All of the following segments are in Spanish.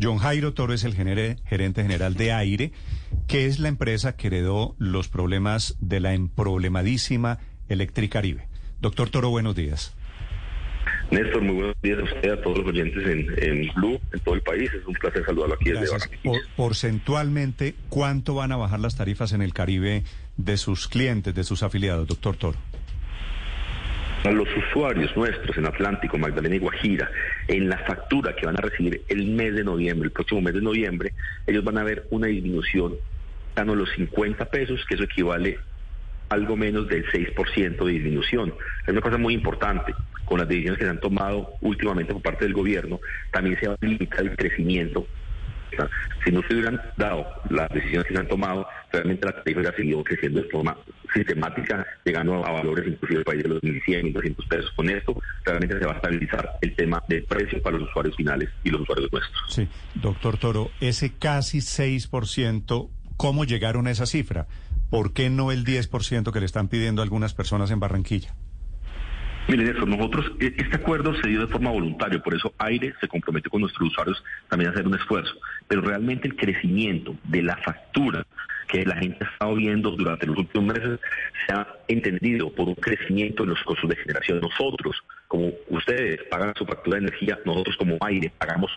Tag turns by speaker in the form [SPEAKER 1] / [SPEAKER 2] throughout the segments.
[SPEAKER 1] John Jairo Toro es el genere- gerente general de Aire, que es la empresa que heredó los problemas de la emproblemadísima Electricaribe. Doctor Toro, buenos días.
[SPEAKER 2] Néstor, muy buenos días a usted, a todos los oyentes en, en Blue, en todo el país. Es un placer saludarlo aquí desde.
[SPEAKER 1] Por- porcentualmente, ¿cuánto van a bajar las tarifas en el Caribe de sus clientes, de sus afiliados, doctor Toro?
[SPEAKER 2] A los usuarios nuestros en Atlántico, Magdalena y Guajira, en la factura que van a recibir el mes de noviembre, el próximo mes de noviembre, ellos van a ver una disminución a los 50 pesos, que eso equivale algo menos del 6% de disminución. Es una cosa muy importante. Con las decisiones que se han tomado últimamente por parte del gobierno, también se va a limitar el crecimiento Si no se hubieran dado las decisiones que se han tomado, realmente la tarifa hubiera seguido creciendo de forma sistemática, llegando a valores inclusive país de los 1.100, 1.200 pesos. Con esto, realmente se va a estabilizar el tema del precio para los usuarios finales y los usuarios nuestros.
[SPEAKER 1] Sí, doctor Toro, ese casi 6%, ¿cómo llegaron a esa cifra? ¿Por qué no el 10% que le están pidiendo algunas personas en Barranquilla?
[SPEAKER 2] Miren, eso, nosotros, e- este acuerdo se dio de forma voluntaria, por eso Aire se comprometió con nuestros usuarios también a hacer un esfuerzo. Pero realmente el crecimiento de la factura que la gente ha estado viendo durante los últimos meses se ha entendido por un crecimiento en los costos de generación. Nosotros, como ustedes pagan su factura de energía, nosotros como Aire pagamos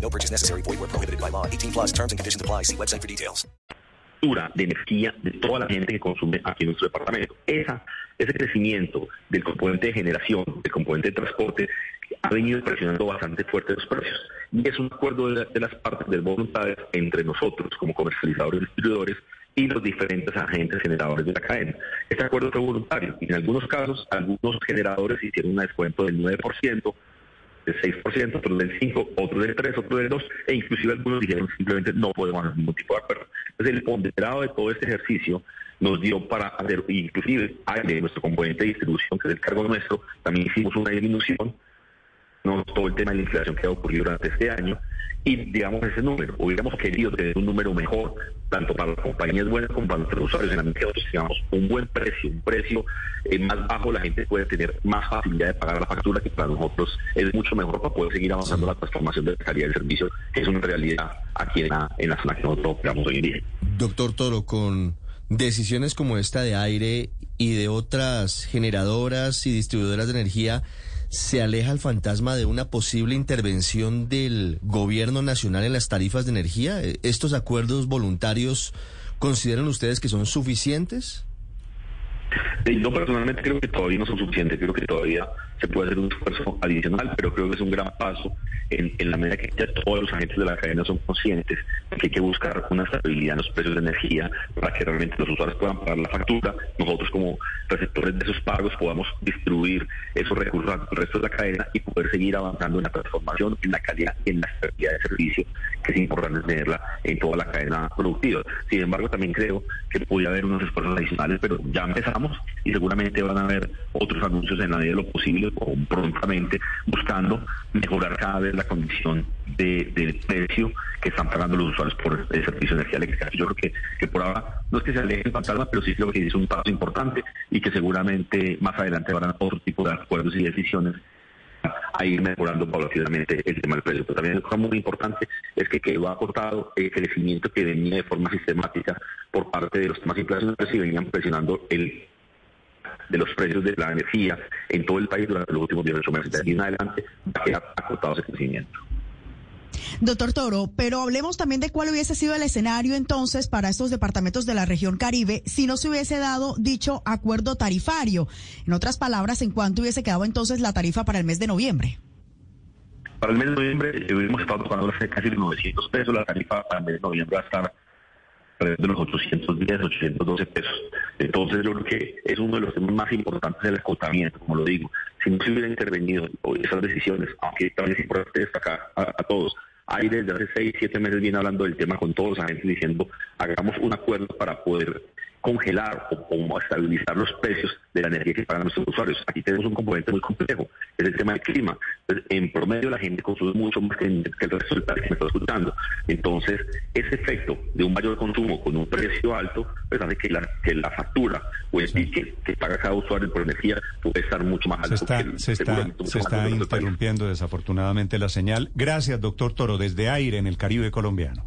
[SPEAKER 3] No purchase necessary. Void where prohibited by law. 18 plus terms and conditions apply. See website for details.
[SPEAKER 2] de energía de toda la gente que consume aquí en nuestro departamento. Esa, ese crecimiento del componente de generación, del componente de transporte, ha venido presionando bastante fuerte los precios. Y es un acuerdo de, de las partes de voluntades entre nosotros como comercializadores y distribuidores y los diferentes agentes generadores de la cadena. Este acuerdo fue voluntario y en algunos casos algunos generadores hicieron un descuento del 9%, del 6%, otros del 5%, otros del 3%, otros del 2%, e inclusive algunos dijeron simplemente no podemos hacer ningún tipo de acuerdo. Entonces el ponderado de todo este ejercicio nos dio para hacer, inclusive aire, nuestro componente de distribución, que es el cargo nuestro, también hicimos una disminución, no todo el tema de la inflación que ha ocurrido durante este año, y digamos ese número, hubiéramos querido tener un número mejor, tanto para las compañías buenas como para nuestros usuarios, en la medida que nosotros tengamos un buen precio, un precio eh, más bajo, la gente puede tener más facilidad de pagar la factura, que para nosotros es mucho mejor para poder seguir avanzando la transformación de la calidad del servicio, que es una realidad aquí en la, en la zona que nosotros operamos hoy en día.
[SPEAKER 4] Doctor Toro, con decisiones como esta de aire y de otras generadoras y distribuidoras de energía, ¿se aleja el fantasma de una posible intervención del gobierno nacional en las tarifas de energía? Eh, ¿Estos acuerdos voluntarios consideran ustedes que son suficientes?
[SPEAKER 2] Eh, Yo personalmente creo que todavía no son suficientes, creo que todavía se puede hacer un esfuerzo adicional, pero creo que es un gran paso en, la medida que ya todos los agentes de la cadena son conscientes de que hay que buscar una estabilidad en los precios de energía para que realmente los usuarios puedan pagar la factura, nosotros como receptores de esos pagos podamos distribuir esos recursos al resto de la cadena y poder seguir avanzando en la transformación, en la calidad y en la estabilidad de servicio, que es importante tenerla en toda la cadena productiva. Sin embargo, también creo que podría haber unos esfuerzos adicionales, pero ya empezamos y seguramente van a haber otros anuncios en la medida de lo posible o prontamente buscando mejorar cada vez la condición de, del precio que están pagando los usuarios por el servicio de energía eléctrica. Yo creo que, que por ahora no es que se aleje el fantasma, pero sí creo que es un paso importante y que seguramente más adelante habrán otro tipo de acuerdos y decisiones a ir mejorando paulatinamente el tema del precio. Pero también cosa muy importante es que quedó acortado el crecimiento que venía de forma sistemática por parte de los temas inflacionarios y venían presionando el de los precios de la energía en todo el país durante los últimos 18 meses. De aquí en adelante va a quedar acortado ese crecimiento.
[SPEAKER 5] Doctor Toro, pero hablemos también de cuál hubiese sido el escenario entonces para estos departamentos de la región Caribe si no se hubiese dado dicho acuerdo tarifario. En otras palabras, ¿en cuánto hubiese quedado entonces la tarifa para el mes de noviembre?
[SPEAKER 2] Para el mes de noviembre eh, hemos estado tocando casi 900 pesos, la tarifa para el mes de noviembre va a estar alrededor de los 810, 812 pesos. Entonces yo creo que es uno de los temas más importantes del escoltamiento, como lo digo. Si no se hubiera intervenido esas decisiones, aunque también es importante destacar a, todos, hay desde hace seis, siete meses viene hablando del tema con todos los agentes diciendo hagamos un acuerdo para poder congelar o, estabilizar los precios de la energía que pagan nuestros usuarios. Aquí tenemos un componente muy complejo, es el tema del clima. en promedio la gente consume mucho más que, el resto del país que me está escuchando. Entonces, ese efecto de un mayor consumo con un precio alto, pues hace que la, que la factura o el que, que, paga cada usuario por energía puede estar mucho más alto.
[SPEAKER 1] Se está, se está, se está interrumpiendo desafortunadamente la señal. Gracias, doctor Toro, desde aire en el Caribe colombiano.